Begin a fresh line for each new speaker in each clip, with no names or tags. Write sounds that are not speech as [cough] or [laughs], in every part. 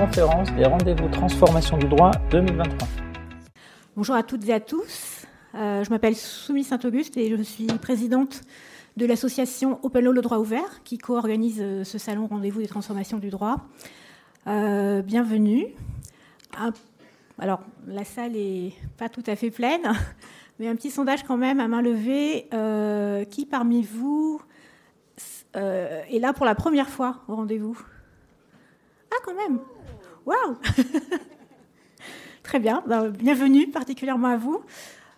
conférence des rendez-vous transformation du droit 2023.
Bonjour à toutes et à tous. Euh, je m'appelle Soumi Saint-Auguste et je suis présidente de l'association Open Law Le Droit Ouvert qui co-organise euh, ce salon rendez-vous des transformations du droit. Euh, bienvenue. Ah, alors, la salle est pas tout à fait pleine, [laughs] mais un petit sondage quand même à main levée. qui parmi vous est là pour la première fois au rendez-vous? Ah, quand même Waouh [laughs] Très bien, ben, bienvenue particulièrement à vous.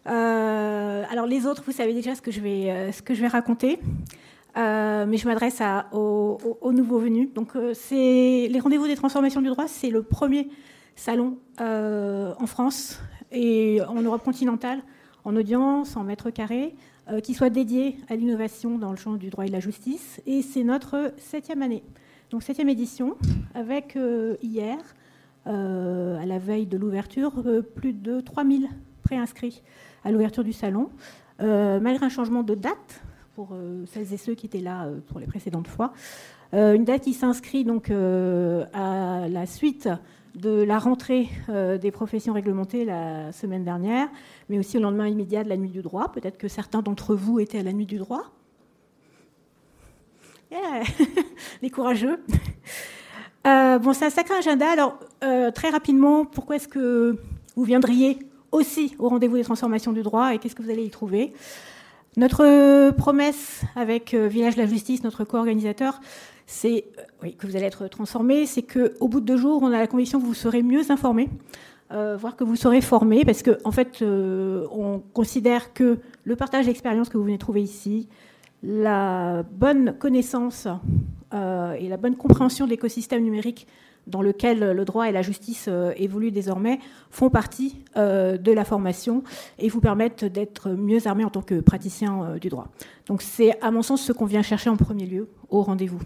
Euh, alors les autres, vous savez déjà ce que je vais, euh, ce que je vais raconter, euh, mais je m'adresse aux, nouveaux venus. Donc c'est les rendez-vous des transformations du droit, c'est le premier salon en France et en Europe continentale, en audience, en mètres carrés, qui soit dédié à l'innovation dans le champ du droit et de la justice. Et c'est notre septième année, donc septième édition, avec hier euh, à la veille de l'ouverture, euh, plus de 3000 préinscrits à l'ouverture du salon, euh, malgré un changement de date pour celles et ceux qui étaient là pour les précédentes fois. une date qui s'inscrit donc à la suite de la rentrée des professions réglementées la semaine dernière, mais aussi au lendemain immédiat de la nuit du droit. Peut-être que certains d'entre vous étaient à la nuit du droit. [laughs] les courageux. [laughs] Euh, bon, c'est un sacré agenda. Alors, euh, très rapidement, pourquoi est-ce que vous viendriez aussi au rendez-vous des transformations du droit et qu'est-ce que vous allez y trouver? Notre promesse avec euh, Village de la Justice, notre co-organisateur, c'est que vous allez être transformé, c'est qu'au bout de deux jours, on a la conviction que vous serez mieux informé, voire que vous serez formé, parce qu'en en fait, on considère que le partage d'expérience que vous venez trouver ici, la bonne connaissance euh, et la bonne compréhension de l'écosystème numérique dans lequel le droit et la justice euh, évoluent désormais font partie euh, de la formation et vous permettent d'être mieux armé en tant que praticien du droit. Donc c'est à mon sens ce qu'on vient chercher en premier lieu au rendez-vous.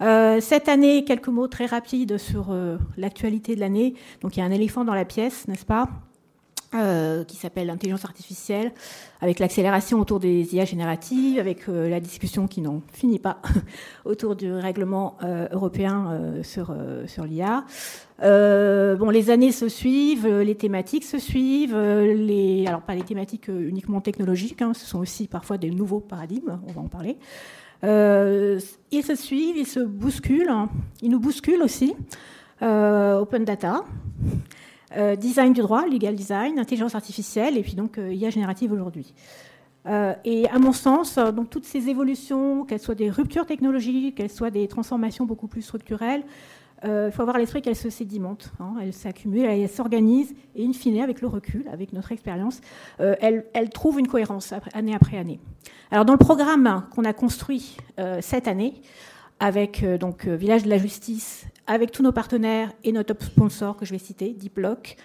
cette année, quelques mots très rapides sur l'actualité de l'année. Donc il y a un éléphant dans la pièce, n'est-ce pas? Euh, qui s'appelle l'intelligence artificielle, avec l'accélération autour des IA génératives, avec euh, la discussion qui n'en finit pas [laughs] autour du règlement euh, européen sur, sur l'IA. bon, les années se suivent, les thématiques se suivent, les, alors pas les thématiques uniquement technologiques, hein, ce sont aussi parfois des nouveaux paradigmes, on va en parler. ils se suivent, ils se bousculent, hein. ils nous bousculent aussi. open data, euh, design du droit, legal design, intelligence artificielle, et puis donc euh, IA générative aujourd'hui. Euh, et à mon sens, donc toutes ces évolutions, qu'elles soient des ruptures technologiques, qu'elles soient des transformations beaucoup plus structurelles, il faut avoir l'esprit qu'elles se sédimentent, hein, elles s'accumulent, elles s'organisent, et in fine, avec le recul, avec notre expérience, elles, elles, trouvent une cohérence année après année. Alors dans le programme qu'on a construit cette année, avec donc Village de la Justice avec tous nos partenaires et nos top sponsors que je vais citer, DeepLock,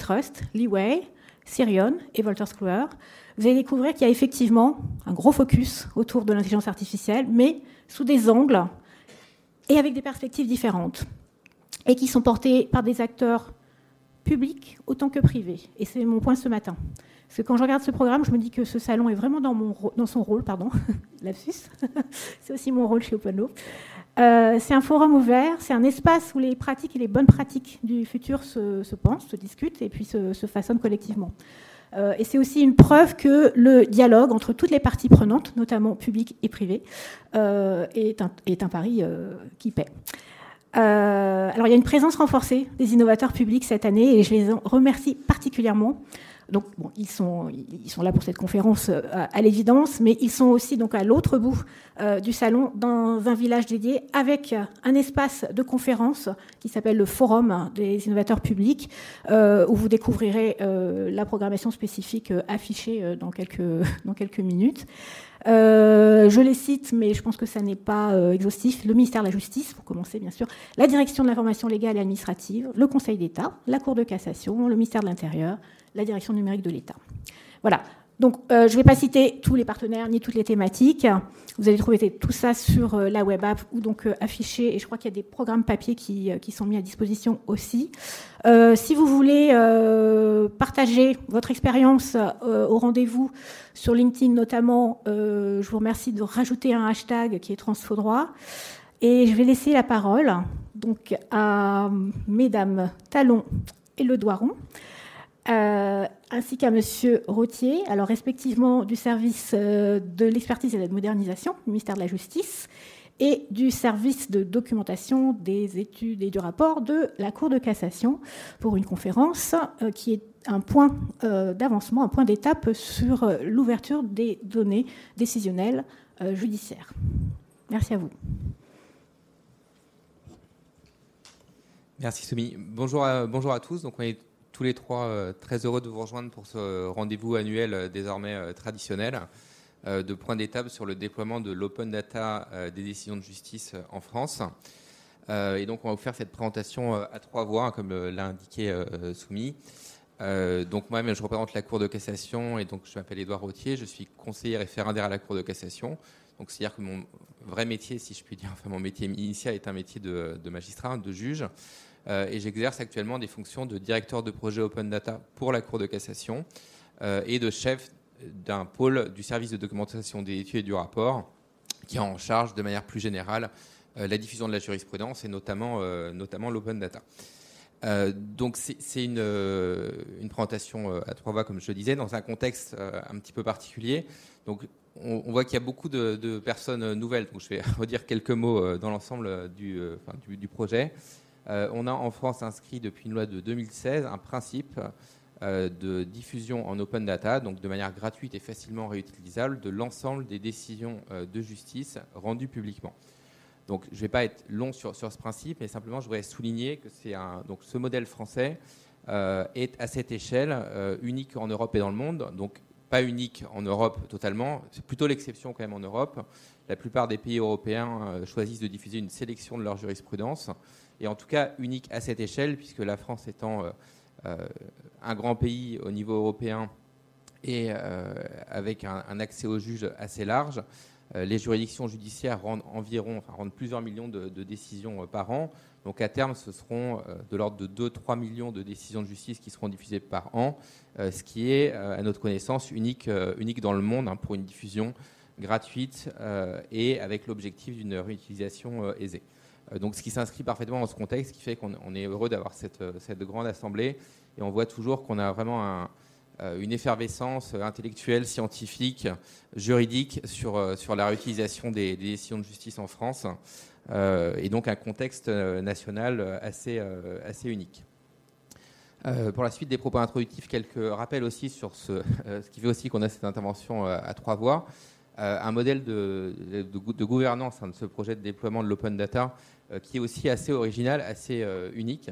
Trust, Leeway, Sirion et Volter Square, vous allez découvrir qu'il y a effectivement un gros focus autour de l'intelligence artificielle, mais sous des angles et avec des perspectives différentes, et qui sont portés par des acteurs publics autant que privés. Et c'est mon point ce matin. Parce que quand je regarde ce programme, je me dis que ce salon est vraiment dans, son rôle, pardon, [laughs] lapsus. [laughs] c'est aussi mon rôle chez OpenLaw. Euh, c'est un forum ouvert, c'est un espace où les pratiques et les bonnes pratiques du futur se, pensent, se discutent et puis se, façonnent collectivement. Euh, et c'est aussi une preuve que le dialogue entre toutes les parties prenantes, notamment publiques et privées, euh, est, un, est, un, pari qui paie. alors il y a une présence renforcée des innovateurs publics cette année et je les remercie particulièrement donc, bon, ils, sont, ils sont là pour cette conférence euh, à, l'évidence, mais ils sont aussi donc à l'autre bout euh, du salon, dans un village dédié, avec un espace de conférence qui s'appelle le Forum des innovateurs publics, euh, où vous découvrirez la programmation spécifique affichée [laughs] dans quelques, minutes. Je les cite, mais je pense que ça n'est pas exhaustif. Le ministère de la Justice, pour commencer bien sûr, la Direction de l'information légale et administrative, le Conseil d'État, la Cour de cassation, le ministère de l'Intérieur, la Direction numérique de l'État. Voilà. Donc, euh, je ne vais pas citer tous les partenaires ni toutes les thématiques. Vous allez trouver tout ça sur euh, la web app ou donc euh, affiché. Et je crois qu'il y a des programmes papier qui, qui, sont mis à disposition aussi. si vous voulez partager votre expérience au rendez-vous sur LinkedIn notamment, je vous remercie de rajouter un hashtag qui est transfodroit. Et je vais laisser la parole donc à Mesdames Talon et Le Doiron, euh, ainsi qu'à Monsieur Rottier, alors respectivement du service euh, de l'expertise et de la modernisation, du ministère de la Justice, et du service de documentation des études et du rapport de la Cour de cassation pour une conférence euh, qui est un point d'avancement, un point d'étape sur l'ouverture des données décisionnelles judiciaires. Merci à vous.
Merci Soumi. Bonjour à, bonjour à tous. Donc on est tous les trois euh, très heureux de vous rejoindre pour ce rendez-vous annuel euh, désormais euh, traditionnel de point d'étape sur le déploiement de l'open data des décisions de justice en France. Et donc on va vous faire cette présentation à trois voix, comme l'a indiqué Soumi. donc moi-même, je représente la Cour de cassation et donc je m'appelle Édouard Rottier, je suis conseiller référendaire à la Cour de cassation. Donc c'est-à-dire que mon vrai métier, si je puis dire, enfin mon métier initial est un métier de magistrat, de juge. Euh, et j'exerce actuellement des fonctions de directeur de projet Open Data pour la Cour de cassation euh, et de chef d'un pôle du service de documentation des études et du rapport qui en charge de manière plus générale euh, la diffusion de la jurisprudence et notamment, notamment l'open data. donc c'est une, une, présentation à trois voix, comme je le disais, dans un contexte un petit peu particulier. Donc on, voit qu'il y a beaucoup de, personnes nouvelles. Donc je vais [laughs] redire quelques mots dans l'ensemble du, du, projet. Euh, on a en France inscrit depuis une loi de 2016 un principe euh, de diffusion en open data, donc de manière gratuite et facilement réutilisable, de l'ensemble des décisions euh, de justice rendues publiquement. Donc, je ne vais pas être long sur, ce principe, mais simplement, je voudrais souligner que c'est un, donc, ce modèle français est à cette échelle unique en Europe et dans le monde. Donc, pas unique en Europe totalement, c'est plutôt l'exception quand même en Europe. La plupart des pays européens choisissent de diffuser une sélection de leur jurisprudence et en tout cas unique à cette échelle, puisque la France étant euh, euh, un grand pays au niveau européen et euh, avec un, accès aux juges assez large, les juridictions judiciaires rendent environ, rendent plusieurs millions de, décisions par an. Donc à terme, ce seront de l'ordre de 2-3 millions de décisions de justice qui seront diffusées par an, ce qui est, à notre connaissance, unique, unique dans le monde hein, pour une diffusion gratuite et avec l'objectif d'une réutilisation aisée. Euh, donc, ce qui s'inscrit parfaitement dans ce contexte, qui fait qu'on est heureux d'avoir cette, euh, cette, grande assemblée. Et on voit toujours qu'on a vraiment euh, une effervescence intellectuelle, scientifique, juridique sur, sur la réutilisation des, décisions de justice en France. et donc un contexte national assez, assez unique. pour la suite des propos introductifs, quelques rappels aussi sur ce, ce qui fait aussi qu'on a cette intervention à trois voix. Un modèle de, gouvernance hein, de ce projet de déploiement de l'open data euh, qui est aussi assez original, assez euh, unique,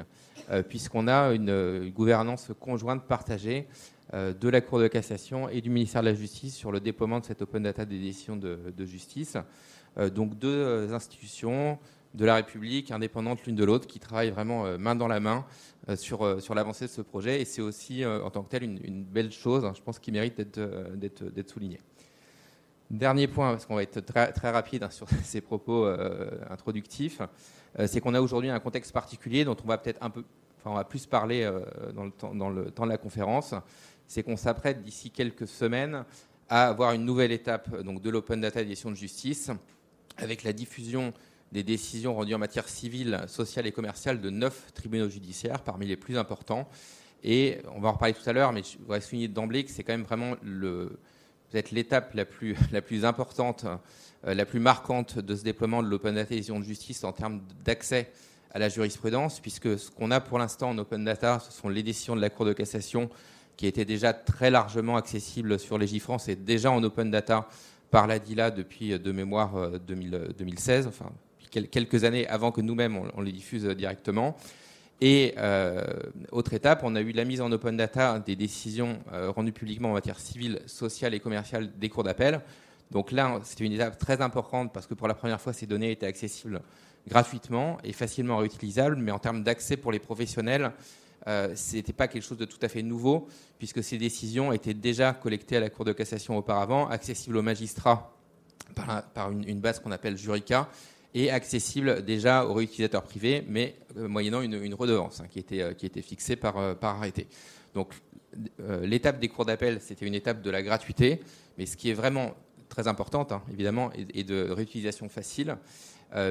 euh, puisqu'on a une, gouvernance conjointe partagée de la Cour de cassation et du ministère de la Justice sur le déploiement de cette open data des décisions de, justice. donc deux institutions de la République, indépendantes l'une de l'autre, qui travaillent vraiment main dans la main sur, sur l'avancée de ce projet. Et c'est aussi, en tant que tel, une, une belle chose, hein, je pense, qui mérite d'être soulignée. Dernier point, parce qu'on va être très, rapide hein, sur [laughs] ces propos euh, introductifs, euh, c'est qu'on a aujourd'hui un contexte particulier dont on va peut-être un peu, enfin on va plus parler euh, dans, le temps, de la conférence. C'est qu'on s'apprête d'ici quelques semaines à avoir une nouvelle étape donc, de l'open data édition de justice, avec la diffusion des décisions rendues en matière civile, sociale et commerciale de neuf tribunaux judiciaires, parmi les plus importants. Et on va en reparler tout à l'heure, mais je voudrais souligner d'emblée que c'est quand même vraiment le, peut-être l'étape [laughs] la plus, importante, euh, la plus marquante de ce déploiement de l'open data de justice en termes d'accès à la jurisprudence, puisque ce qu'on a pour l'instant en open data, ce sont les décisions de la Cour de cassation qui étaient déjà très largement accessibles sur Légifrance et déjà en open data par la DILA depuis euh, de mémoire 2016, euh, enfin quelques années avant que nous-mêmes on, les diffuse directement. Et euh, autre étape, on a eu la mise en open data des décisions euh, rendues publiquement en matière civile, sociale et commerciale des cours d'appel. Donc là, c'était une étape très importante parce que pour la première fois, ces données étaient accessibles gratuitement et facilement réutilisables, mais en termes d'accès pour les professionnels, euh, ce n'était pas quelque chose de tout à fait nouveau, puisque ces décisions étaient déjà collectées à la Cour de cassation auparavant, accessibles aux magistrats par, une, une, base qu'on appelle Jurica, et accessible déjà aux réutilisateurs privés, mais euh, moyennant une, redevance hein, qui, était, euh, qui était fixée par, euh, par arrêté. Donc l'étape des cours d'appel, c'était une étape de la gratuité, mais ce qui est vraiment très importante, hein, évidemment, et, de réutilisation facile,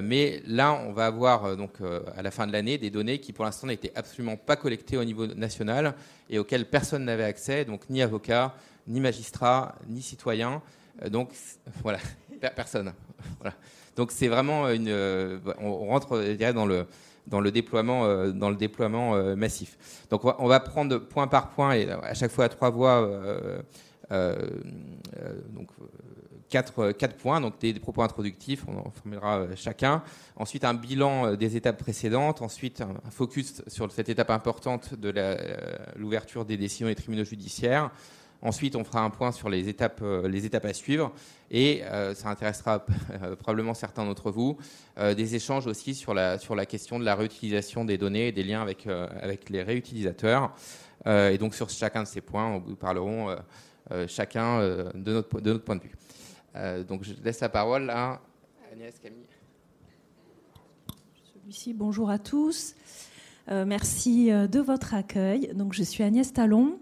mais là, on va avoir donc à la fin de l'année des données qui, pour l'instant, n'étaient absolument pas collectées au niveau national et auxquelles personne n'avait accès, donc ni avocat, ni magistrat, ni citoyen. donc voilà, [laughs] personne. [laughs] Voilà. Donc c'est vraiment une. on rentre dans le dans le déploiement, euh, dans le déploiement euh, massif. Donc on va, prendre point par point et à chaque fois à trois voix. Euh, donc quatre, quatre, points, donc des, propos introductifs, on en formulera chacun. Ensuite, un bilan des étapes précédentes. Ensuite, un, focus sur cette étape importante de l'ouverture des décisions des tribunaux judiciaires. Ensuite, on fera un point sur les étapes, euh, les étapes à suivre. Et euh, ça intéressera euh, [laughs] probablement certains d'entre vous, des échanges aussi sur la, sur la question de la réutilisation des données et des liens avec, avec les réutilisateurs. et donc, sur chacun de ces points, nous parlerons chacun de, notre, de notre point de vue. donc, je laisse la parole à Agnès Camille.
Celui-ci, bonjour à tous. merci de votre accueil. Donc, je suis Agnès Talon.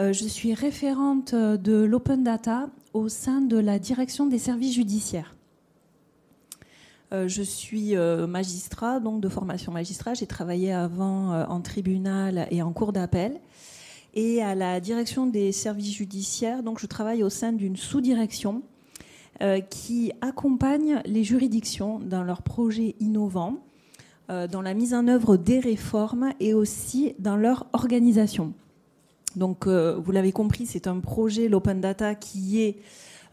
Euh, je suis référente de l'open data au sein de la direction des services judiciaires. Euh, je suis euh, magistrat, donc de formation magistrat. J'ai travaillé avant en tribunal et en cour d'appel. Et à la direction des services judiciaires, donc je travaille au sein d'une sous-direction qui accompagne les juridictions dans leurs projets innovants, dans la mise en œuvre des réformes et aussi dans leur organisation. Donc, euh, vous l'avez compris, c'est un projet, l'Open Data, qui est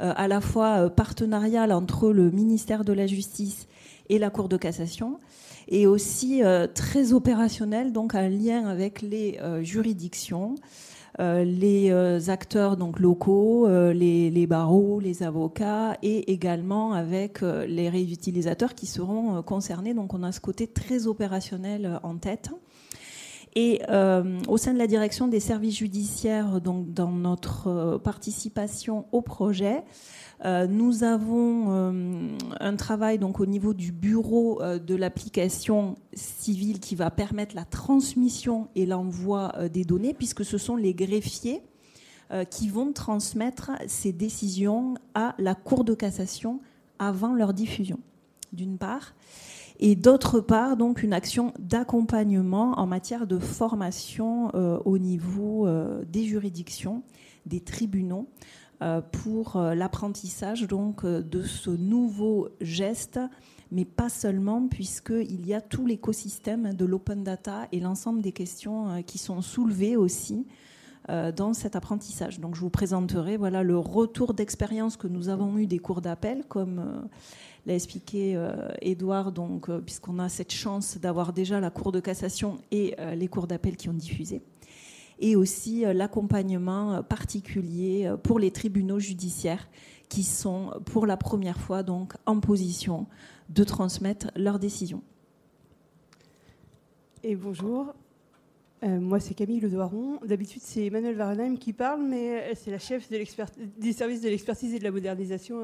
euh, à la fois euh, partenarial entre le ministère de la Justice et la Cour de cassation, et aussi très opérationnel, donc un lien avec les juridictions, les acteurs donc locaux, les, les, barreaux, les avocats, et également avec les réutilisateurs qui seront concernés. Donc, on a ce côté très opérationnel en tête. Et euh, au sein de la direction des services judiciaires, donc dans notre euh, participation au projet, euh, nous avons un travail donc au niveau du bureau de l'application civile qui va permettre la transmission et l'envoi des données, puisque ce sont les greffiers qui vont transmettre ces décisions à la Cour de cassation avant leur diffusion, d'une part et d'autre part donc une action d'accompagnement en matière de formation euh, au niveau euh, des juridictions, des tribunaux euh, pour l'apprentissage donc de ce nouveau geste mais pas seulement, puisqu'il y a tout l'écosystème de l'open data et l'ensemble des questions qui sont soulevées aussi dans cet apprentissage. Donc je vous présenterai voilà, le retour d'expérience que nous avons eu des cours d'appel, comme l'a expliqué Edouard, euh, donc, euh, puisqu'on a cette chance d'avoir déjà la Cour de cassation et euh, les cours d'appel qui ont diffusé, et aussi l'accompagnement particulier pour les tribunaux judiciaires qui sont pour la première fois donc en position de transmettre leurs décisions.
Et bonjour, euh, moi, c'est Camille Le Doiron. D'habitude, c'est Emmanuel Varenheim qui parle, mais c'est la chef de des services de l'expertise et de la modernisation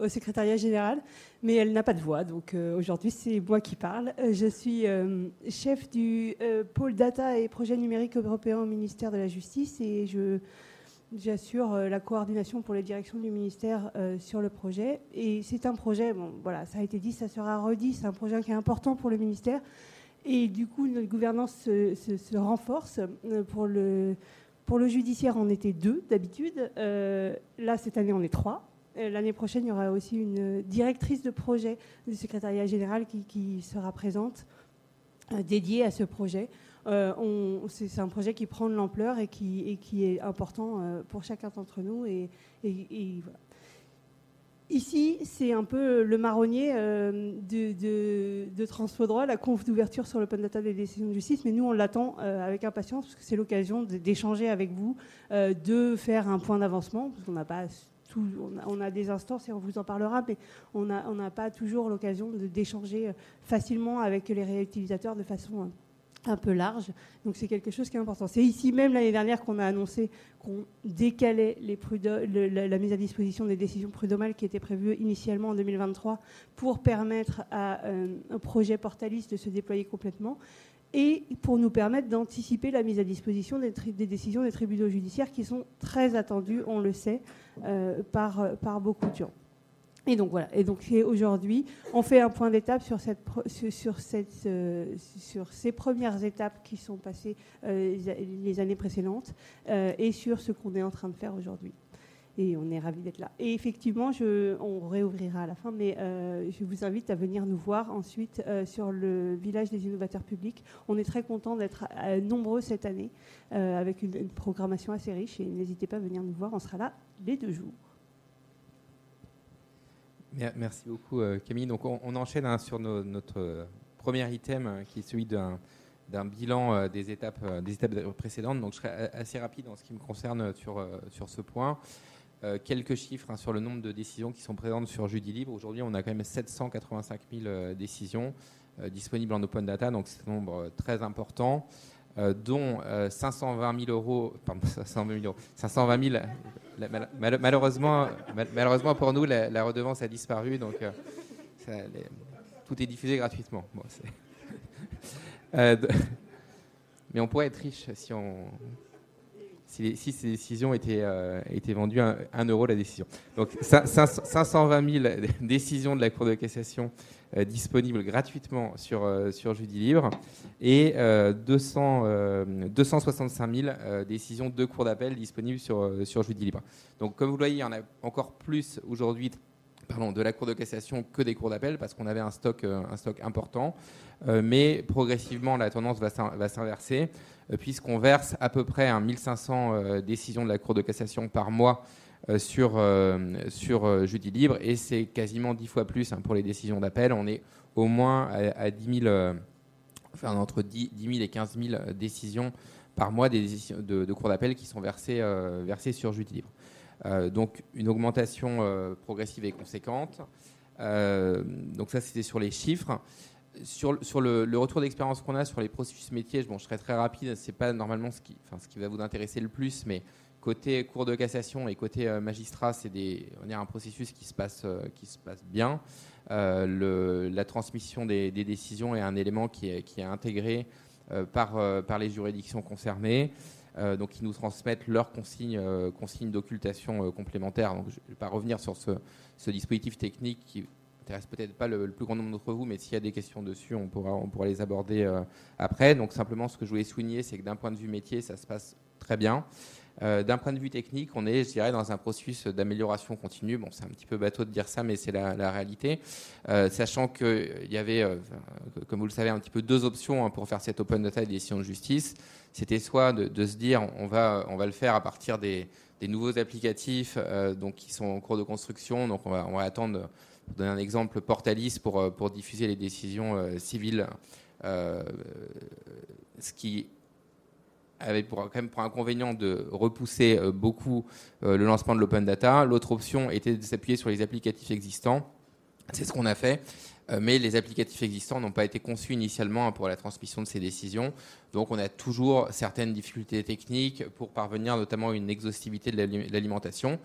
euh, au secrétariat général. Mais elle n'a pas de voix, donc euh, aujourd'hui, c'est moi qui parle. je suis chef du pôle data et projets numériques européens au ministère de la Justice et j'assure la coordination pour les directions du ministère sur le projet. Et c'est un projet, bon, voilà, ça a été dit, ça sera redit, c'est un projet qui est important pour le ministère et du coup, notre gouvernance se, renforce. Euh, pour le, pour le judiciaire, on était deux d'habitude. Euh, là, cette année, on est trois. Euh, l'année prochaine, il y aura aussi une directrice de projet du secrétariat général qui, sera présente, dédiée à ce projet. c'est un projet qui prend de l'ampleur et qui, est important pour chacun d'entre nous. Et voilà. Ici, c'est un peu le marronnier euh, de, de, la conf d'ouverture sur l'open data des décisions de justice, mais nous, on l'attend euh, avec impatience, parce que c'est l'occasion d'échanger avec vous, euh, de faire un point d'avancement, parce qu'on on a, des instances et on vous en parlera, mais on n'a pas toujours l'occasion d'échanger facilement avec les réutilisateurs de façon un peu large. Donc c'est quelque chose qui est important. C'est ici même l'année dernière qu'on a annoncé qu'on décalait la, mise à disposition des décisions prud'homales qui étaient prévues initialement en 2023 pour permettre à euh, un projet portaliste de se déployer complètement et pour nous permettre d'anticiper la mise à disposition des, décisions des tribunaux judiciaires qui sont très attendues, on le sait, euh, par, par beaucoup de gens. Et donc voilà. Et donc aujourd'hui, on fait un point d'étape sur, euh, ces premières étapes qui sont passées euh, les années précédentes euh, et sur ce qu'on est en train de faire aujourd'hui. Et on est ravis d'être là. Et effectivement, on réouvrira à la fin, mais je vous invite à venir nous voir ensuite sur le village des innovateurs publics. On est très content d'être nombreux cette année avec une, une programmation assez riche et n'hésitez pas à venir nous voir. On sera là les deux jours.
Merci beaucoup euh, Camille. Donc on, enchaîne hein, sur notre euh, premier item euh, qui est celui d'un bilan des étapes, des étapes précédentes. Donc je serai assez rapide en ce qui me concerne sur, sur ce point. quelques chiffres hein, sur le nombre de décisions qui sont présentes sur Judy Libre. Aujourd'hui, on a quand même 785 000 décisions disponibles en open data, donc c'est un nombre très important. Euh, dont 520 euh, 000 euros, pardon, [laughs] 520 000 euros, 520 000, malheureusement, malheureusement pour nous, la, redevance a disparu, donc euh, tout est diffusé gratuitement. [laughs] mais on pourrait être riche si on, si, ces décisions étaient, étaient vendues à 1 euro la décision. Donc 520 000 [laughs] décisions de la Cour de cassation euh, disponible gratuitement sur, euh, sur Judy Libre et 200, euh, 265 000 décisions de cours d'appel disponibles sur, sur Judy Libre. Donc comme vous le voyez, il y en a encore plus aujourd'hui pardon, de la Cour de cassation que des cours d'appel parce qu'on avait un stock, stock important. mais progressivement, la tendance va s'inverser puisqu'on verse à peu près 1500 décisions de la Cour de cassation par mois euh, sur, euh, sur euh, libre et c'est quasiment 10 fois plus hein, pour les décisions d'appel. On est au moins à, 10 000, enfin, entre 10, 000 et 15 000 décisions par mois des de, de cours d'appel qui sont versées, versées sur jeudi libre. Donc une augmentation progressive et conséquente. donc ça c'était sur les chiffres. Sur, sur le, retour d'expérience qu'on a sur les processus métiers, bon, je serai très rapide, c'est pas normalement ce qui, ce qui va vous intéresser le plus, mais Côté cour de cassation et côté euh, magistrat, c'est un processus qui se passe, euh, qui se passe bien. Euh, la transmission des, décisions est un élément qui est, qui est intégré par, par les juridictions concernées. Donc, ils nous transmettent leurs consignes, consignes d'occultation complémentaires. Donc, je ne vais pas revenir sur ce, dispositif technique qui intéresse peut-être pas le, plus grand nombre d'entre vous, mais s'il y a des questions dessus, on pourra, on pourra les aborder après. Donc, simplement, ce que je voulais souligner, c'est que d'un point de vue métier, ça se passe très bien. Euh, d'un point de vue technique, on est, je dirais, dans un processus d'amélioration continue. Bon, c'est un petit peu bateau de dire ça, mais c'est la, réalité. Euh, sachant qu'il y avait, euh, comme vous le savez, un petit peu deux options hein, pour faire cette open data et décision de justice. C'était soit de, se dire, on va, on va le faire à partir des, nouveaux applicatifs donc, qui sont en cours de construction. Donc, on va, on va attendre, pour donner un exemple, Portalis pour, pour diffuser les décisions civiles. ce qui avec pour, quand même pour inconvénient de repousser euh, beaucoup euh, le lancement de l'open data. L'autre option était de s'appuyer sur les applicatifs existants. C'est ce qu'on a fait. Euh, mais les applicatifs existants n'ont pas été conçus initialement pour la transmission de ces décisions. Donc on a toujours certaines difficultés techniques pour parvenir notamment à une exhaustivité de l'alimentation.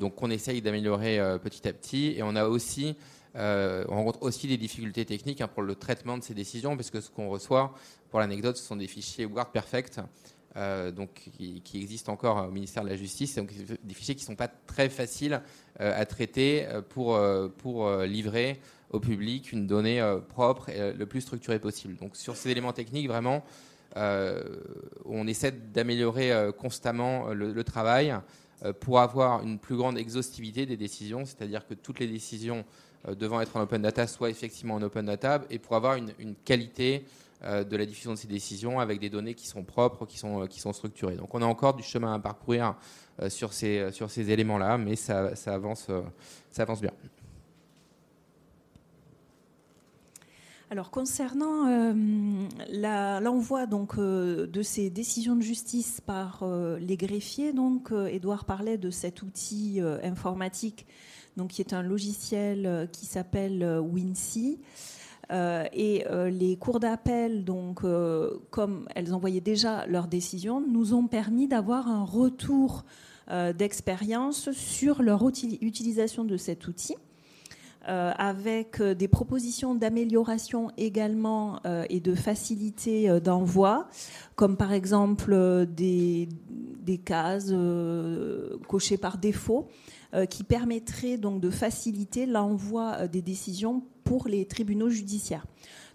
donc on essaye d'améliorer petit à petit. Et on a aussi on rencontre aussi des difficultés techniques hein, pour le traitement de ces décisions, parce que ce qu'on reçoit, pour l'anecdote, ce sont des fichiers WordPerfect euh, donc, qui, existent encore au ministère de la Justice, donc des fichiers qui ne sont pas très faciles euh, à traiter euh, pour, pour livrer au public une donnée propre et le plus structurée possible. Donc sur ces éléments techniques, vraiment, on essaie d'améliorer constamment le, travail pour avoir une plus grande exhaustivité des décisions, c'est-à-dire que toutes les décisions devant être en open data soient effectivement en open data et pour avoir une, qualité euh, de la diffusion de ces décisions avec des données qui sont propres, qui sont, qui sont structurées. Donc on a encore du chemin à parcourir euh, sur ces, sur ces éléments-là, mais ça, ça, avance, euh, ça avance bien.
Alors concernant l'envoi donc de ces décisions de justice par les greffiers, donc Edouard parlait de cet outil informatique, donc qui est un logiciel qui s'appelle WinSea. Euh, et euh, les cours d'appel, donc, euh, comme elles envoyaient déjà leurs décisions, nous ont permis d'avoir un retour d'expérience sur leur utilisation de cet outil. avec des propositions d'amélioration également et de facilité d'envoi, comme par exemple des cases cochées par défaut qui permettrait donc de faciliter l'envoi des décisions pour les tribunaux judiciaires.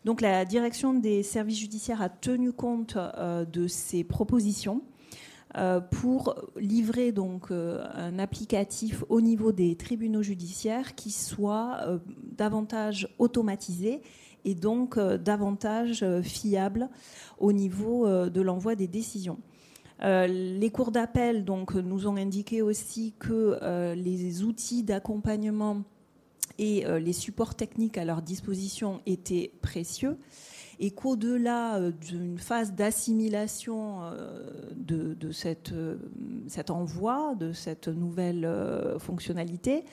Donc la direction des services judiciaires a tenu compte de ces propositions euh, pour livrer donc euh, un applicatif au niveau des tribunaux judiciaires qui soit euh, davantage automatisé et donc davantage fiable au niveau de l'envoi des décisions. Les cours d'appel donc nous ont indiqué aussi que les outils d'accompagnement et les supports techniques à leur disposition étaient précieux et qu'au-delà euh, d'une phase d'assimilation euh, de, euh, cet envoi, de cette nouvelle fonctionnalité,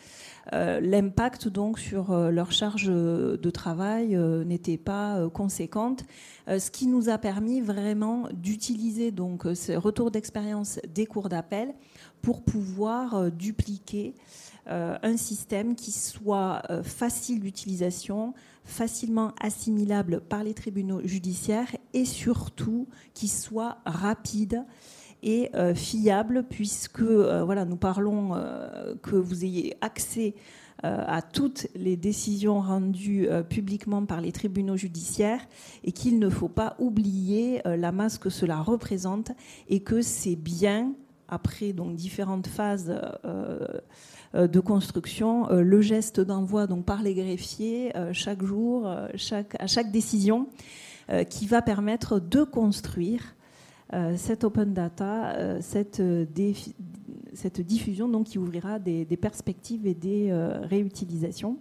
l'impact donc sur leur charge de travail n'était pas conséquente, ce qui nous a permis vraiment d'utiliser donc ce retour d'expérience des cours d'appel pour pouvoir dupliquer un système qui soit facile d'utilisation, facilement assimilable par les tribunaux judiciaires et surtout qui soit rapide et euh, fiable puisque euh, voilà nous parlons euh, que vous ayez accès à toutes les décisions rendues publiquement par les tribunaux judiciaires et qu'il ne faut pas oublier la masse que cela représente et que c'est bien après donc différentes phases euh, de construction, euh, le geste d'envoi donc par les greffiers euh, chaque jour, chaque, à chaque décision, qui va permettre de construire cette open data, cette, diffusion donc, qui ouvrira des perspectives et des réutilisations.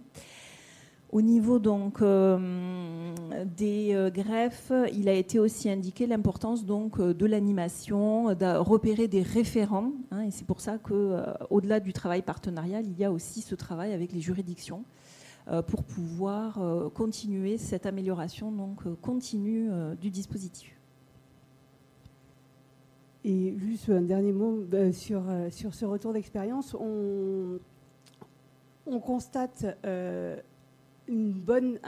Au niveau donc euh, des euh, greffes, il a été aussi indiqué l'importance euh, de l'animation, de repérer des référents, hein, et c'est pour ça que, au-delà du travail partenarial, il y a aussi ce travail avec les juridictions pour pouvoir continuer cette amélioration donc continue du dispositif.
Et juste un dernier mot sur, ce retour d'expérience, on constate une bonne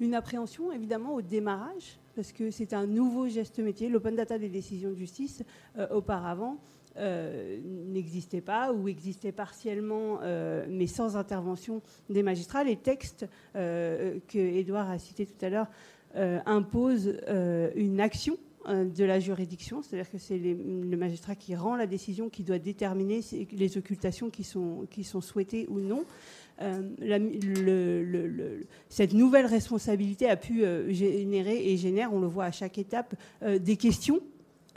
une appréhension évidemment au démarrage, parce que c'est un nouveau geste métier. L'open data des décisions de justice, euh, auparavant, euh, n'existait pas ou existait partiellement, euh, mais sans intervention des magistrats. Les textes que Edouard a cités tout à l'heure imposent une action de la juridiction, c'est-à-dire que c'est le magistrat qui rend la décision qui doit déterminer les occultations qui sont, qui sont souhaitées ou non. Euh, cette nouvelle responsabilité a pu euh, générer et génère, on le voit à chaque étape, euh, des questions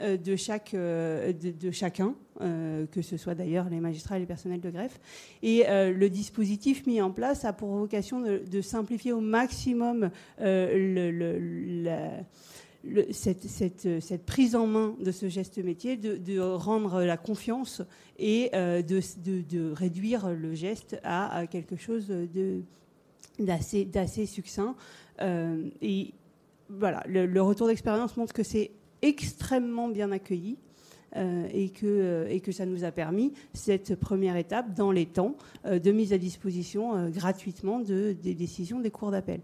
de, chaque, de, chacun, que ce soit d'ailleurs les magistrats et les personnels de greffe. Et le dispositif mis en place a pour vocation de, simplifier au maximum la, cette, prise en main de ce geste métier, de, rendre la confiance et euh, de, réduire le geste à, quelque chose d'assez succinct. Euh, et voilà, le, retour d'expérience montre que c'est extrêmement bien accueilli. Euh, et, que, ça nous a permis, cette première étape, dans les temps, de mise à disposition gratuitement de, des décisions des cours d'appel.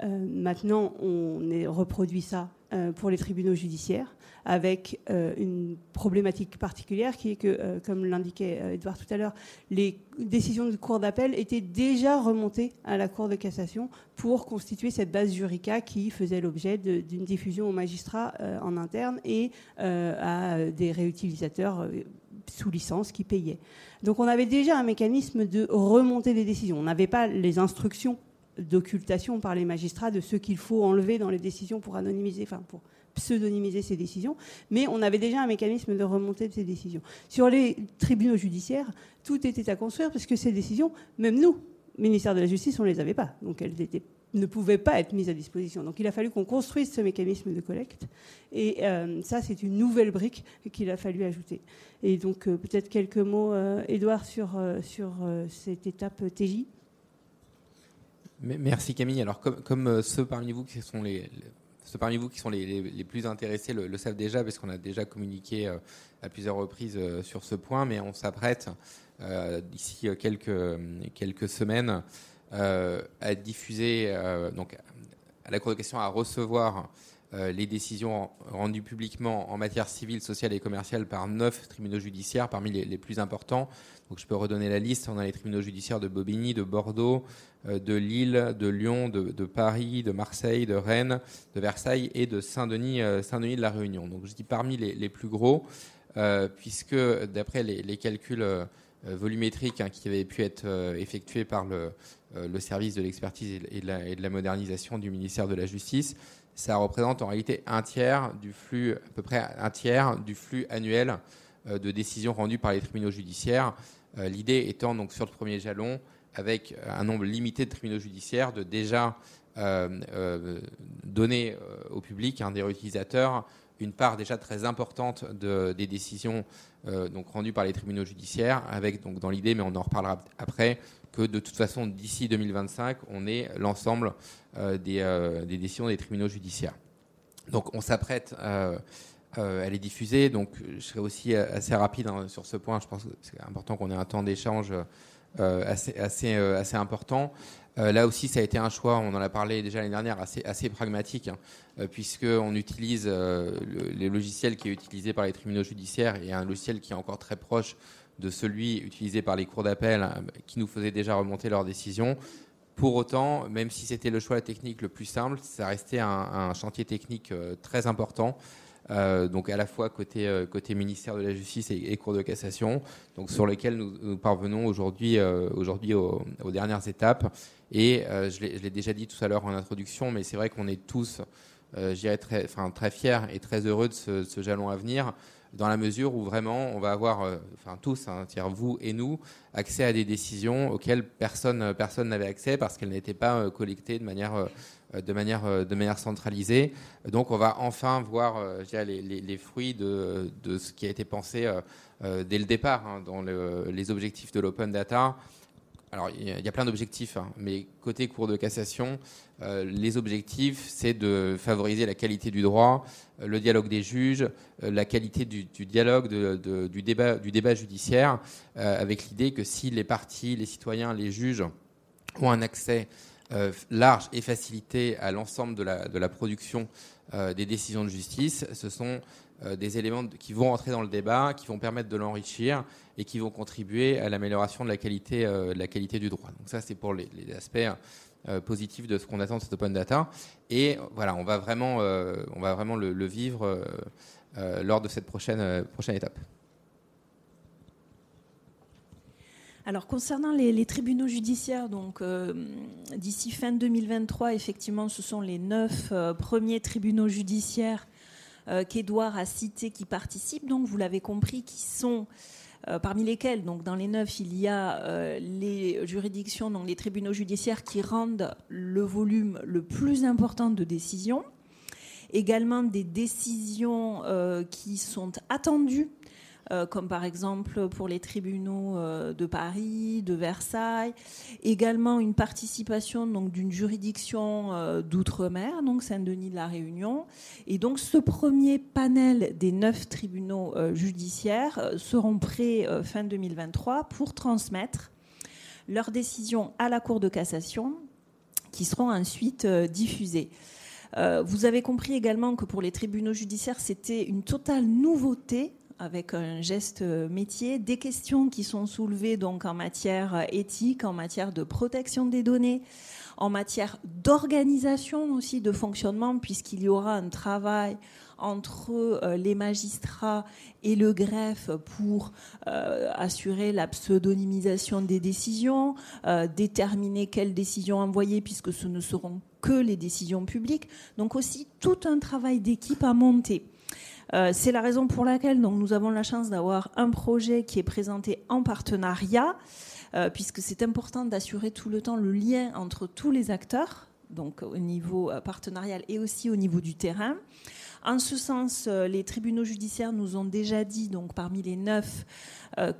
maintenant, on reproduit ça euh, pour les tribunaux judiciaires, avec euh, une problématique particulière qui est que, euh, comme l'indiquait Edouard tout à l'heure, les décisions de cour d'appel étaient déjà remontées à la Cour de cassation pour constituer cette base jurica qui faisait l'objet d'une diffusion aux magistrats en interne et à des réutilisateurs sous licence qui payaient. Donc on avait déjà un mécanisme de remontée des décisions. On n'avait pas les instructions d'occultation par les magistrats de ce qu'il faut enlever dans les décisions pour anonymiser, enfin pour pseudonymiser ces décisions, mais on avait déjà un mécanisme de remontée de ces décisions. Sur les tribunaux judiciaires, tout était à construire parce que ces décisions, même nous, ministère de la Justice, on ne les avait pas, donc elles ne pouvaient pas être mises à disposition. Donc il a fallu qu'on construise ce mécanisme de collecte, et euh, ça c'est une nouvelle brique qu'il a fallu ajouter. Et donc euh, peut-être quelques mots, Edouard, euh, sur, sur cette étape TJ.
Merci Camille. Alors comme, euh, ceux parmi vous qui sont les, ceux parmi vous qui sont les, plus intéressés le, savent déjà parce qu'on a déjà communiqué euh, à plusieurs reprises euh, sur ce point, mais on s'apprête d'ici quelques, quelques semaines à diffuser, donc à la Cour de question à recevoir les décisions rendues publiquement en matière civile, sociale et commerciale par neuf tribunaux judiciaires parmi les, plus importants. Donc je peux redonner la liste. On a les tribunaux judiciaires de Bobigny, de Bordeaux, de Lille, de Lyon, de, Paris, de Marseille, de Rennes, de Versailles et de Saint-Denis, Saint-Denis de la Réunion. Donc je dis parmi les, plus gros, puisque d'après les, calculs volumétriques hein, qui avaient pu être effectués par le, euh, service de l'expertise et, de la modernisation du ministère de la Justice, ça représente en réalité un tiers du flux, à peu près un tiers du flux annuel euh, de décisions rendues par les tribunaux judiciaires. Euh, l'idée étant donc sur le premier jalon, avec un nombre limité de tribunaux judiciaires, de déjà donner au public, un des réutilisateurs, une part déjà très importante des décisions donc rendues par les tribunaux judiciaires, avec donc dans l'idée, mais on en reparlera après, que de toute façon, d'ici 2025, on ait l'ensemble euh, euh, des, décisions des tribunaux judiciaires. Donc on s'apprête, euh, elle est diffusée, donc je serai aussi assez rapide hein, sur ce point, je pense que c'est important qu'on ait un temps d'échange assez, important. là aussi, ça a été un choix, on en a parlé déjà l'année dernière, assez, pragmatique, hein, puisqu'on utilise les logiciels qui est utilisé par les tribunaux judiciaires et un logiciel qui est encore très proche de celui utilisé par les cours d'appel hein, qui nous faisait déjà remonter leurs décisions. Pour autant, même si c'était le choix technique le plus simple, ça restait un, chantier technique euh, très important. Euh, donc à la fois côté, euh, côté ministère de la Justice et, Cour de cassation, donc sur lesquels nous, parvenons aujourd'hui aujourd'hui aux, dernières étapes. Et je l'ai déjà dit tout à l'heure en introduction, mais c'est vrai qu'on est tous, très, très fiers et très heureux de ce, ce jalon à venir dans la mesure où vraiment on va avoir, euh, enfin tous, hein, vous et nous, accès à des décisions auxquelles personne personne n'avait accès parce qu'elles n'étaient pas euh, collectées de manière euh, de manière de manière centralisée. Donc on va enfin voir les, fruits de, de, ce qui a été pensé dès le départ hein, dans les objectifs de l'open data alors, il y a plein d'objectifs, hein, mais côté Cour de cassation, euh, les objectifs, c'est de favoriser la qualité du droit, euh, le dialogue des juges, euh, la qualité du, dialogue, du, débat, judiciaire, avec l'idée que si les partis, les citoyens, les juges ont un accès large et facilité à l'ensemble de la, production des décisions de justice, ce sont des éléments qui vont entrer dans le débat, qui vont permettre de l'enrichir et qui vont contribuer à l'amélioration de la qualité, de la qualité du droit. Donc ça, c'est pour les, les aspects euh, positif de ce qu'on attend de cette open data. Et voilà, on va vraiment, euh, on va vraiment le, vivre euh, lors de cette prochaine, prochaine étape.
Alors concernant les, tribunaux judiciaires, donc d'ici fin 2023, effectivement, ce sont les neuf premiers tribunaux judiciaires qu'Edouard a cités qui participent. Donc vous l'avez compris, qui sont euh, parmi lesquels, donc dans les neuf, il y a euh, les juridictions, donc les tribunaux judiciaires qui rendent le volume le plus important de décisions. Également des décisions euh, qui sont attendues euh, comme par exemple pour les tribunaux euh, de Paris, de Versailles. Également une participation donc d'une juridiction euh, d'outre-mer, donc Saint-Denis de la Réunion. Et donc ce premier panel des neuf tribunaux judiciaires seront prêts fin 2023 pour transmettre leurs décisions à la Cour de cassation qui seront ensuite diffusées. vous avez compris également que pour les tribunaux judiciaires, c'était une totale nouveauté avec un geste métier, des questions qui sont soulevées donc en matière éthique, en matière de protection des données, en matière d'organisation aussi de fonctionnement, puisqu'il y aura un travail entre euh, les magistrats et le greffe pour euh, assurer la pseudonymisation des décisions, euh, déterminer quelles décisions envoyer, puisque ce ne seront que les décisions publiques. Donc aussi tout un travail d'équipe à monter. Euh, c'est la raison pour laquelle donc, nous avons la chance d'avoir un projet qui est présenté en partenariat, euh, puisque c'est important d'assurer tout le temps le lien entre tous les acteurs, donc au niveau euh, partenarial et aussi au niveau du terrain. En ce sens, les tribunaux judiciaires nous ont déjà dit, parmi les neuf,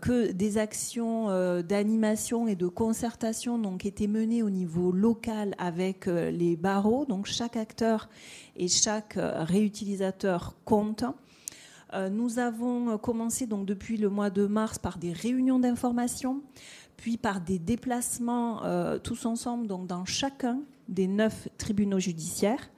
que des actions d'animation et de concertation donc, étaient menées au niveau local avec les barreaux. Donc chaque acteur et chaque réutilisateur compte. Euh, nous avons commencé donc depuis le mois de mars par des réunions d'information, puis par des déplacements euh, tous ensemble dans chacun des neuf tribunaux judiciaires.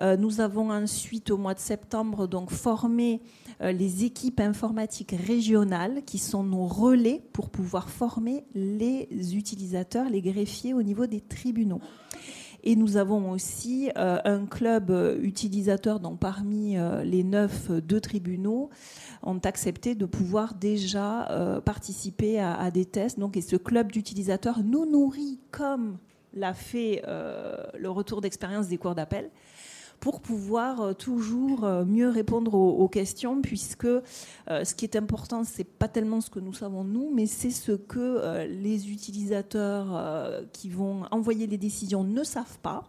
Nous avons ensuite, au mois de septembre, donc formé les équipes informatiques régionales qui sont nos relais pour pouvoir former les utilisateurs, les greffiers au niveau des tribunaux. Et nous avons aussi euh, un club euh, utilisateur, dont parmi euh, les neuf, deux tribunaux ont accepté de pouvoir déjà participer à, des tests. Donc, et ce club d'utilisateurs nous nourrit comme l'a fait le retour d'expérience des cours d'appel pour pouvoir euh, toujours euh, mieux répondre aux, questions, puisque euh, ce qui est important, c'est pas tellement ce que nous savons nous, mais c'est ce que les utilisateurs qui vont envoyer les décisions ne savent pas.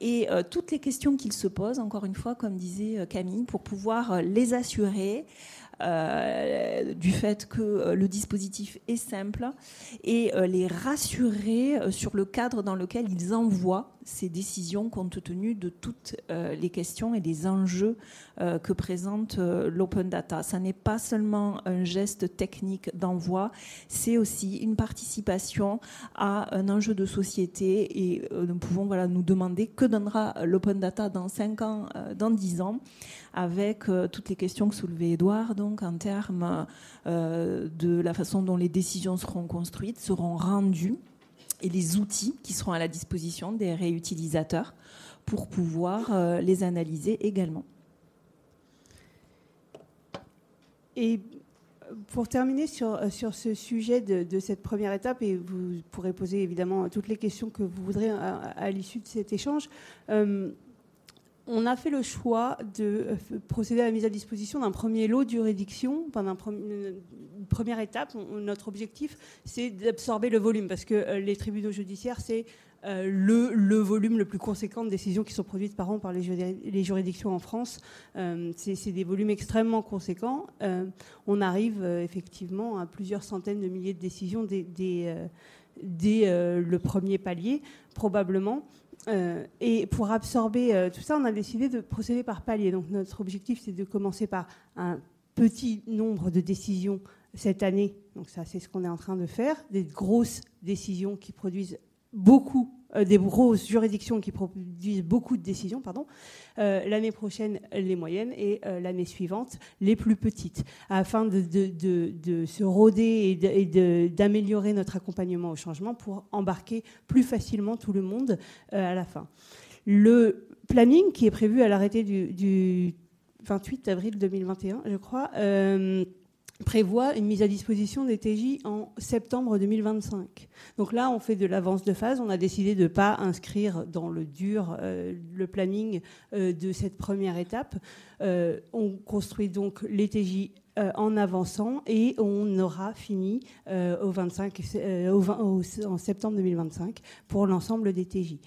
Et toutes les questions qu'ils se posent, encore une fois, comme disait Camille, pour pouvoir les assurer, euh, du fait que euh, le dispositif est simple et euh, les rassurer sur le cadre dans lequel ils envoient ces décisions compte tenu de toutes les questions et les enjeux que présente l'open data. Ça n'est pas seulement un geste technique d'envoi, c'est aussi une participation à un enjeu de société et nous pouvons voilà, nous demander que donnera l'open data dans 5 ans, dans 10 ans avec euh, toutes les questions que soulevait Edouard, donc en termes euh, de la façon dont les décisions seront construites, seront rendues, et les outils qui seront à la disposition des réutilisateurs pour pouvoir euh, les analyser également.
Et pour terminer sur, sur ce sujet de, cette première étape, et vous pourrez poser évidemment toutes les questions que vous voudrez à, l'issue de cet échange, on a fait le choix de euh, procéder à la mise à disposition d'un premier lot de juridiction, pendant une première étape. notre objectif, c'est d'absorber le volume, parce que euh, les tribunaux judiciaires, c'est euh, le, volume le plus conséquent de décisions qui sont produites par an par les, juridictions en France. c'est des volumes extrêmement conséquents. on arrive effectivement à plusieurs centaines de milliers de décisions dès le premier palier, probablement. Euh, et pour absorber euh, tout ça, on a décidé de procéder par palier. Donc notre objectif, c'est de commencer par un petit nombre de décisions cette année. Donc ça, c'est ce qu'on est en train de faire. Des grosses décisions qui produisent beaucoup des grosses juridictions qui produisent beaucoup de décisions, pardon. Euh, l'année prochaine, les moyennes et euh, l'année suivante, les plus petites, afin de, se roder et d'améliorer notre accompagnement au changement pour embarquer plus facilement tout le monde à la fin. Le planning qui est prévu à l'arrêté du, 28 avril 2021, je crois, prévoit une mise à disposition des TJ en septembre 2025. Donc là, on fait de l'avance de phase. On a décidé de ne pas inscrire dans le dur euh, le planning euh, de cette première étape. Euh, on construit donc les TJ en avançant et on aura fini au 25, en septembre 2025 pour l'ensemble des TJ.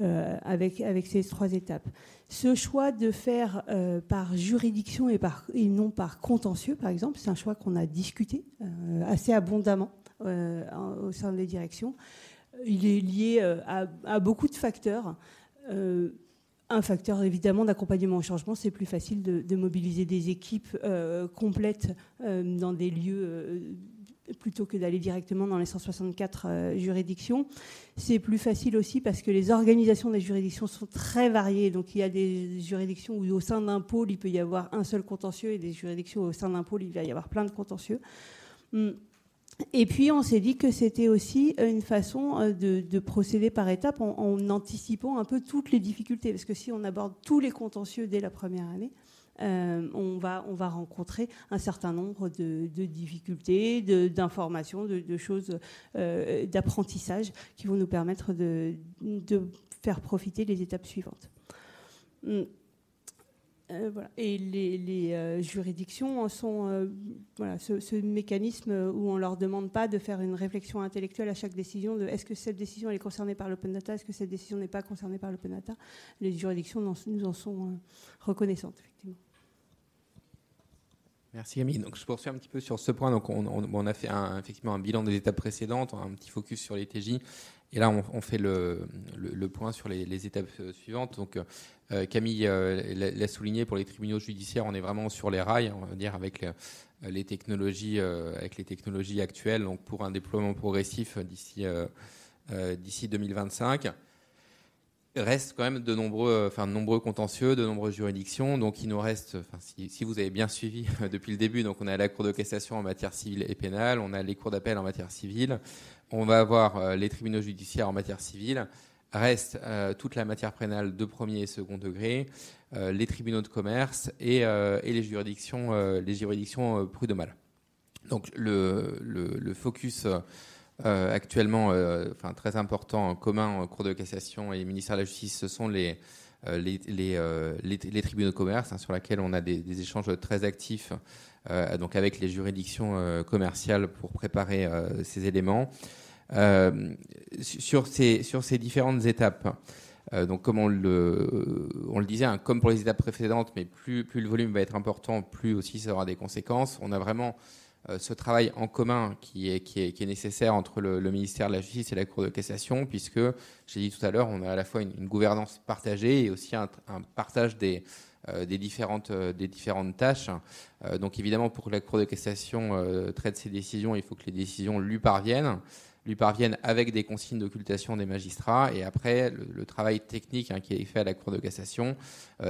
Avec, avec ces trois étapes. Ce choix de faire euh, par juridiction et, par, non par contentieux, par exemple, c'est un choix qu'on a discuté euh, assez abondamment euh, au sein des directions. Il est lié à, beaucoup de facteurs. un facteur évidemment d'accompagnement au changement, c'est plus facile de, mobiliser des équipes complètes dans des lieux plutôt que d'aller directement dans les 164 euh, juridictions. C'est plus facile aussi parce que les organisations des juridictions sont très variées. Donc il y a des juridictions où au sein d'un pôle, il peut y avoir un seul contentieux et des juridictions où au sein d'un pôle, il va y avoir plein de contentieux. Hum. Et puis on s'est dit que c'était aussi une façon euh, de, procéder par étapes en, en, anticipant un peu toutes les difficultés. Parce que si on aborde tous les contentieux dès la première année, euh, on, va, on va rencontrer un certain nombre de, difficultés, d'informations, de, choses, euh, d'apprentissage qui vont nous permettre de, faire profiter les étapes suivantes. Hum. Euh, Et les, juridictions sont voilà, ce, mécanisme où on leur demande pas de faire une réflexion intellectuelle à chaque décision de est-ce que cette décision est concernée par l'open data, est-ce que cette décision n'est pas concernée par l'open data. Les juridictions nous en sont reconnaissantes, effectivement.
Merci Camille. Donc je poursuis un petit peu sur ce point. Donc on, a fait un, effectivement un bilan des étapes précédentes, un petit focus sur les TJ, et là on, fait le, point sur les, étapes euh, suivantes. Donc euh, Camille euh, l'a souligné pour les tribunaux judiciaires, on est vraiment sur les rails, on va dire avec les technologies, avec les technologies actuelles. Donc pour un déploiement progressif d'ici d'ici 2025. Reste quand même de nombreux, enfin, de nombreux contentieux, de nombreuses juridictions. Donc, il nous reste, enfin, si, vous avez bien suivi depuis le début, donc on a la Cour de cassation en matière civile et pénale, on a les cours d'appel en matière civile, on va avoir euh, les tribunaux judiciaires en matière civile. Reste euh, toute la matière pénale de premier et second degré, euh, les tribunaux de commerce et, et les juridictions, les juridictions prud'homales. Donc, le, le focus euh, actuellement euh, très important en commun en de cassation et ministère de la Justice, ce sont les, euh, les, tribunaux de commerce hein, sur lesquels on a des, échanges très actifs donc avec les juridictions commerciales pour préparer ces éléments. sur, ces, sur ces différentes étapes, donc comme on le, on le disait, hein, comme pour les étapes précédentes, mais plus, plus le volume va être important, plus aussi ça aura des conséquences. On a vraiment ce travail en commun qui est, nécessaire entre le, ministère de la Justice et la Cour de cassation, puisque, j'ai dit tout à l'heure, on a à la fois une, gouvernance partagée et aussi un, partage des, euh, euh, des différentes tâches. donc évidemment, pour que la Cour de cassation traite ses décisions, il faut que les décisions lui parviennent lui parviennent avec des consignes d'occultation des magistrats. Et après, le, travail technique hein, qui est fait à la Cour de cassation,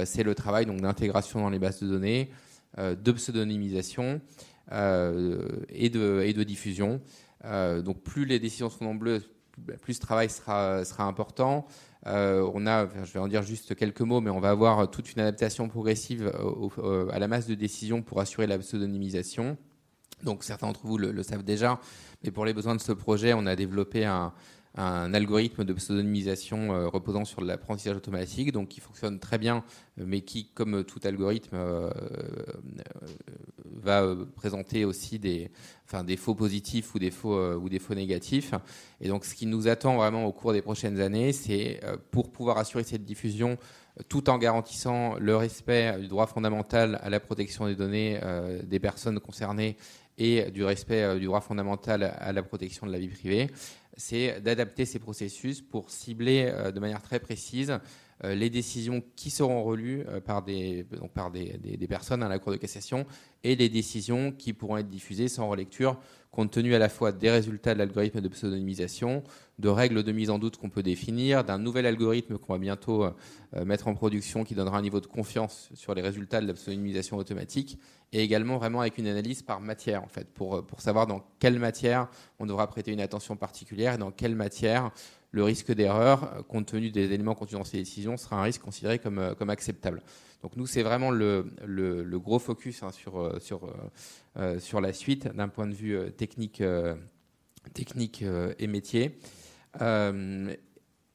c'est le travail d'intégration dans les bases de données, de pseudonymisation euh, et, de, et de diffusion. Euh, donc plus les décisions sont nombreuses, plus ce travail sera, sera important. Euh, on a, je vais en dire juste quelques mots, mais on va avoir toute une adaptation progressive à la masse de décisions pour assurer la pseudonymisation. Donc certains d'entre vous le, savent déjà, mais pour les besoins de ce projet, on a développé un, un algorithme de pseudonymisation euh, reposant sur l'apprentissage automatique, donc qui fonctionne très bien, mais qui, comme tout algorithme, euh, va présenter aussi des, enfin, des faux positifs ou des faux, euh, ou des faux négatifs. Et donc, ce qui nous attend vraiment au cours des prochaines années, c'est pour pouvoir assurer cette diffusion, tout en garantissant le respect du droit fondamental à la protection des données des personnes concernées et du respect du droit fondamental à la protection de la vie privée, c'est d'adapter ces processus pour cibler euh, de manière très précise les décisions qui seront relues euh, par, des, personnes à la Cour de cassation et les décisions qui pourront être diffusées sans relecture, compte tenu à la fois des résultats de l'algorithme de pseudonymisation, de règles de mise en doute qu'on peut définir, d'un nouvel algorithme qu'on va bientôt mettre en production qui donnera un niveau de confiance sur les résultats de la pseudonymisation automatique, et également vraiment avec une analyse par matière, en fait, pour savoir dans quelle matière on devra prêter une attention particulière et dans quelle matière le risque d'erreur, compte tenu des éléments contenus dans ces décisions, sera un risque considéré comme, comme acceptable. Donc nous, c'est vraiment le, le, gros focus hein, sur, sur, euh, sur la suite d'un point de vue euh, technique, euh, technique et métier.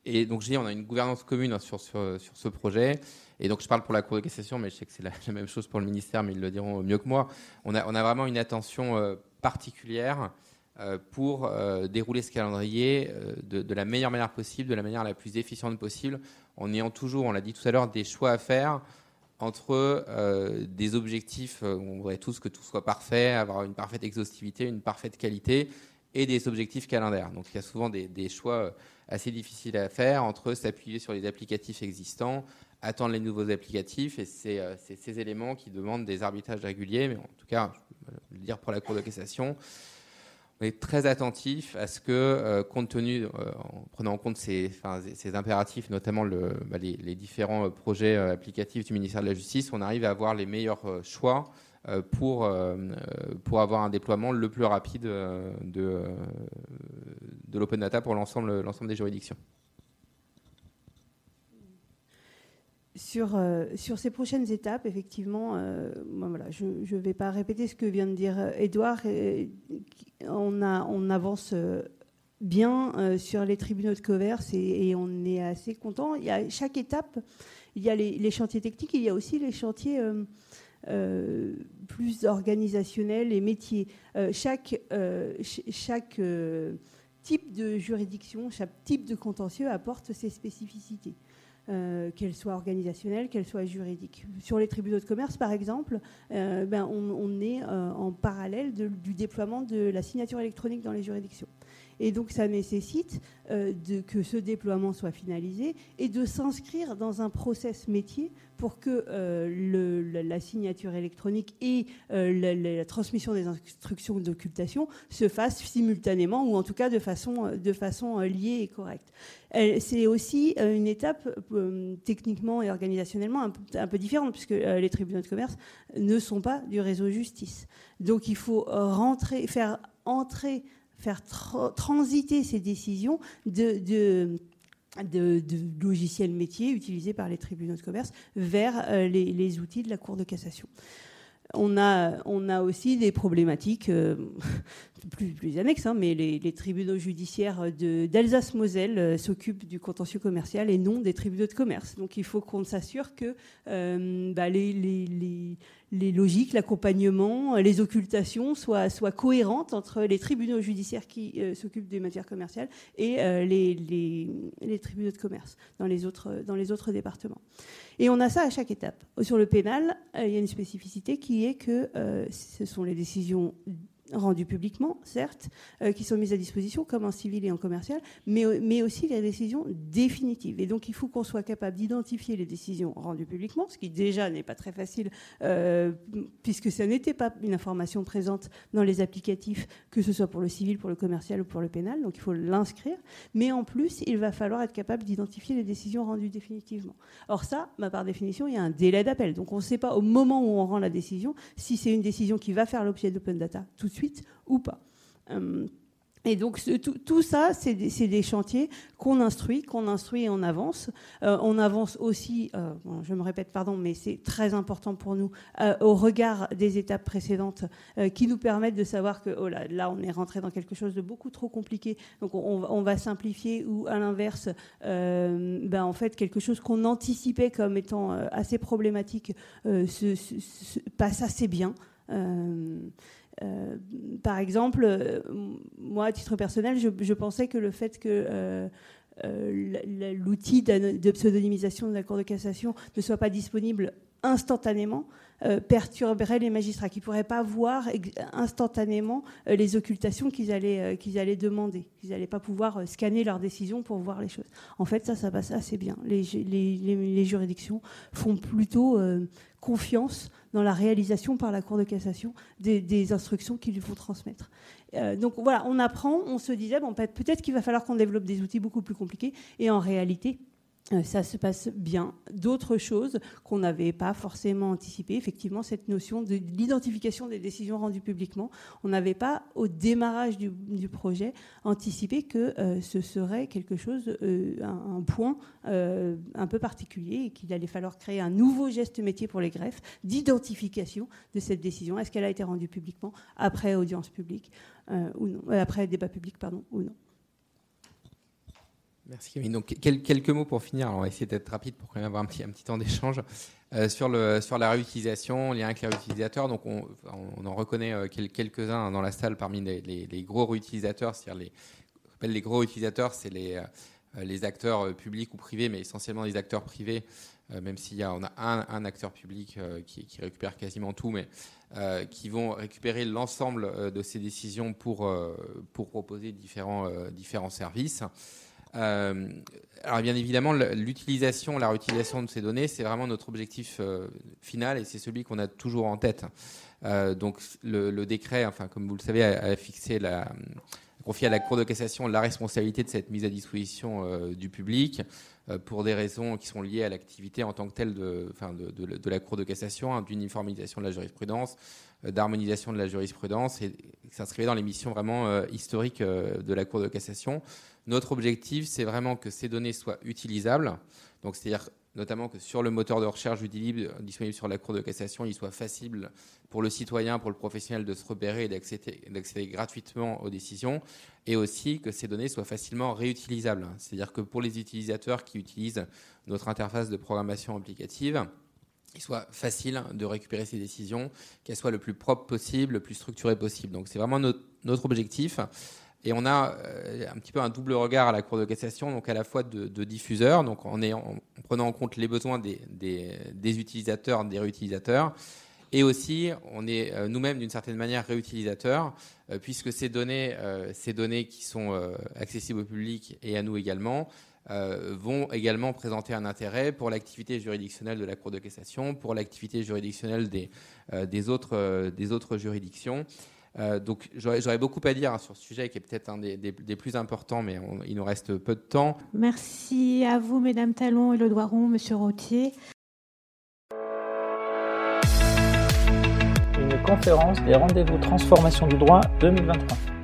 et donc, je dis, on a une gouvernance commune hein, sur, sur, sur ce projet. Et donc, je parle pour la Cour de cassation, mais je sais que c'est la, même chose pour le ministère, mais ils le diront mieux que moi. On a, on a vraiment une attention euh, particulière euh, pour euh, dérouler ce calendrier de, la meilleure manière possible, de la manière la plus efficiente possible, en ayant toujours, on l'a dit tout à l'heure, des choix à faire entre des objectifs, on voudrait tous que tout soit parfait, avoir une parfaite exhaustivité, une parfaite qualité, et des objectifs calendaires. Donc il y a souvent des, choix assez difficiles à faire entre s'appuyer sur les applicatifs existants, attendre les nouveaux applicatifs. Et c'est euh, ces éléments qui demandent des arbitrages réguliers. Mais en tout cas, je veux dire pour la Cour de cassation, on est très attentif à ce que, euh, compte tenu, euh, en prenant en compte ces, impératifs, notamment bah, les, différents projets applicatifs du ministère de la Justice, on arrive à avoir les meilleurs choix pour, pour avoir un déploiement le plus rapide de, de l'open data pour l'ensemble des juridictions.
Sur, euh, sur ces prochaines étapes, effectivement, euh, je ne vais pas répéter ce que vient de dire Edouard. On, a, on avance euh, bien sur les tribunaux de commerce et, on est assez content. Il chaque étape, il y a les, chantiers techniques, il y a aussi les chantiers plus organisationnels et métiers. chaque type de juridiction, chaque type de contentieux apporte ses spécificités. Euh, qu'elle soit organisationnelle, qu'elle soit juridique. Sur les tribunaux de commerce, par exemple, euh, ben, on, est euh, en parallèle du déploiement de la signature électronique dans les juridictions. Et donc ça nécessite euh, que ce déploiement soit finalisé et de s'inscrire dans un process métier pour que euh, la, signature électronique et euh, la, transmission des instructions d'occultation se fassent simultanément ou en tout cas de façon, de façon liée et correcte. C'est aussi une étape techniquement et organisationnellement un peu, différente puisque les tribunaux de commerce ne sont pas du réseau justice. Donc il faut rentrer, faire entrer faire transiter ces décisions de, logiciels métiers utilisés par les tribunaux de commerce vers euh, les, outils de la Cour de cassation. On a, on a aussi des problématiques euh, plus, plus annexes, hein, mais les, tribunaux judiciaires d'Alsace-Moselle euh, s'occupent du contentieux commercial et non des tribunaux de commerce. Donc il faut qu'on s'assure que bah, les, logiques, l'accompagnement, les occultations soient, cohérentes entre les tribunaux judiciaires qui euh, s'occupent des matières commerciales et euh, les, tribunaux de commerce dans les, autres, dans les autres départements. Et on a ça à chaque étape. Sur le pénal, euh, il y a une spécificité qui est que ce sont les décisions rendues publiquement, certes, euh, qui sont mises à disposition, comme en civil et en commercial, mais, mais aussi les décisions définitives. Et donc, il faut qu'on soit capable d'identifier les décisions rendues publiquement, ce qui déjà n'est pas très facile, euh, puisque ça n'était pas une information présente dans les applicatifs, que ce soit pour le civil, pour le commercial ou pour le pénal. Donc, il faut l'inscrire. Mais en plus, il va falloir être capable d'identifier les décisions rendues définitivement. Or, ça, bah, par définition, il y a un délai d'appel. Donc, on ne sait pas au moment où on rend la décision si c'est une décision qui va faire l'objet d'open data tout de suite ou pas. Euh, et donc tout, ça, c'est des, chantiers qu'on instruit, qu'on instruit et on avance. Euh, on avance aussi, euh, je me répète, pardon, mais c'est très important pour nous, au regard des étapes précédentes, qui nous permettent de savoir que oh là, là, on est rentré dans quelque chose de beaucoup trop compliqué. Donc on, va simplifier ou à l'inverse, ben, en fait, quelque chose qu'on anticipait comme étant assez problématique se, passe assez bien. Euh, par exemple, euh, moi, à titre personnel, je, pensais que le fait que euh, l'outil de pseudonymisation de la Cour de cassation ne soit pas disponible instantanément perturberait les magistrats qui ne pourraient pas voir instantanément les occultations qu'ils allaient, qu'ils allaient demander. Ils n'allaient pas pouvoir scanner leurs décisions pour voir les choses. En fait, ça, ça passe assez bien. Les juridictions font plutôt confiance dans la réalisation par la Cour de cassation des, instructions qu'il lui faut transmettre. Euh, donc voilà, on apprend, on se disait, bon, peut-être qu'il va falloir qu'on développe des outils beaucoup plus compliqués, et en réalité, ça se passe bien. D'autres choses qu'on n'avait pas forcément anticipées, effectivement, cette notion de l'identification des décisions rendues publiquement, on n'avait pas, au démarrage du, projet, anticipé que euh, ce serait quelque chose, euh, un, point un peu particulier et qu'il allait falloir créer un nouveau geste métier pour les greffes d'identification de cette décision. Est-ce qu'elle a été rendue publiquement après audience publique ou non, après débat public, pardon, ou non.
Merci Camille. Donc quelques mots pour finir. on va essayer d'être rapide pour quand même avoir un petit, un petit temps d'échange euh, sur, le, sur la réutilisation, lien avec les réutilisateurs. Donc on, on en reconnaît euh, quelques-uns dans la salle parmi les, gros réutilisateurs. C'est-à-dire les, les gros réutilisateurs, c'est les, euh, les acteurs publics ou privés, mais essentiellement les acteurs privés. même s'il y a, on a un, acteur public qui, qui, récupère quasiment tout, mais qui vont récupérer l'ensemble de ces décisions pour, pour proposer différents, différents services. Euh, alors bien évidemment, l'utilisation, la réutilisation de ces données, c'est vraiment notre objectif euh, final et c'est celui qu'on a toujours en tête. Euh, donc le, décret, enfin comme vous le savez, a, fixé la confié à la Cour de cassation la responsabilité de cette mise à disposition du public pour des raisons qui sont liées à l'activité en tant que telle de, la Cour de cassation, hein, d'uniformisation de la jurisprudence, d'harmonisation de la jurisprudence, et s'inscrivait dans les missions vraiment historiques de la Cour de cassation. Notre objectif, c'est vraiment que ces données soient utilisables. Donc, c'est-à-dire notamment que sur le moteur de recherche disponible sur la Cour de cassation, il soit facile pour le citoyen, pour le professionnel de se repérer et d'accéder gratuitement aux décisions, et aussi que ces données soient facilement réutilisables. C'est-à-dire que pour les utilisateurs qui utilisent notre interface de programmation applicative, il soit facile de récupérer ces décisions, qu'elles soient le plus propre possible, le plus structurées possible. Donc c'est vraiment notre objectif. Et on a euh, un petit peu un double regard à la Cour de cassation, donc à la fois de, de diffuseurs, donc en, en, prenant en compte les besoins des, utilisateurs, des réutilisateurs, Et aussi, on est nous-mêmes d'une certaine manière réutilisateurs, puisque ces données, ces données qui sont accessibles au public et à nous également, vont également présenter un intérêt pour l'activité juridictionnelle de la Cour de cassation, pour l'activité juridictionnelle des autres juridictions. Euh, donc j'aurais beaucoup à dire hein, sur ce sujet qui est peut-être un des, plus importants, mais il nous reste peu de temps.
Merci à vous, Mesdames Talon et Le Doiron, Monsieur Rottier.
Une conférence des rendez-vous transformation du droit 2023.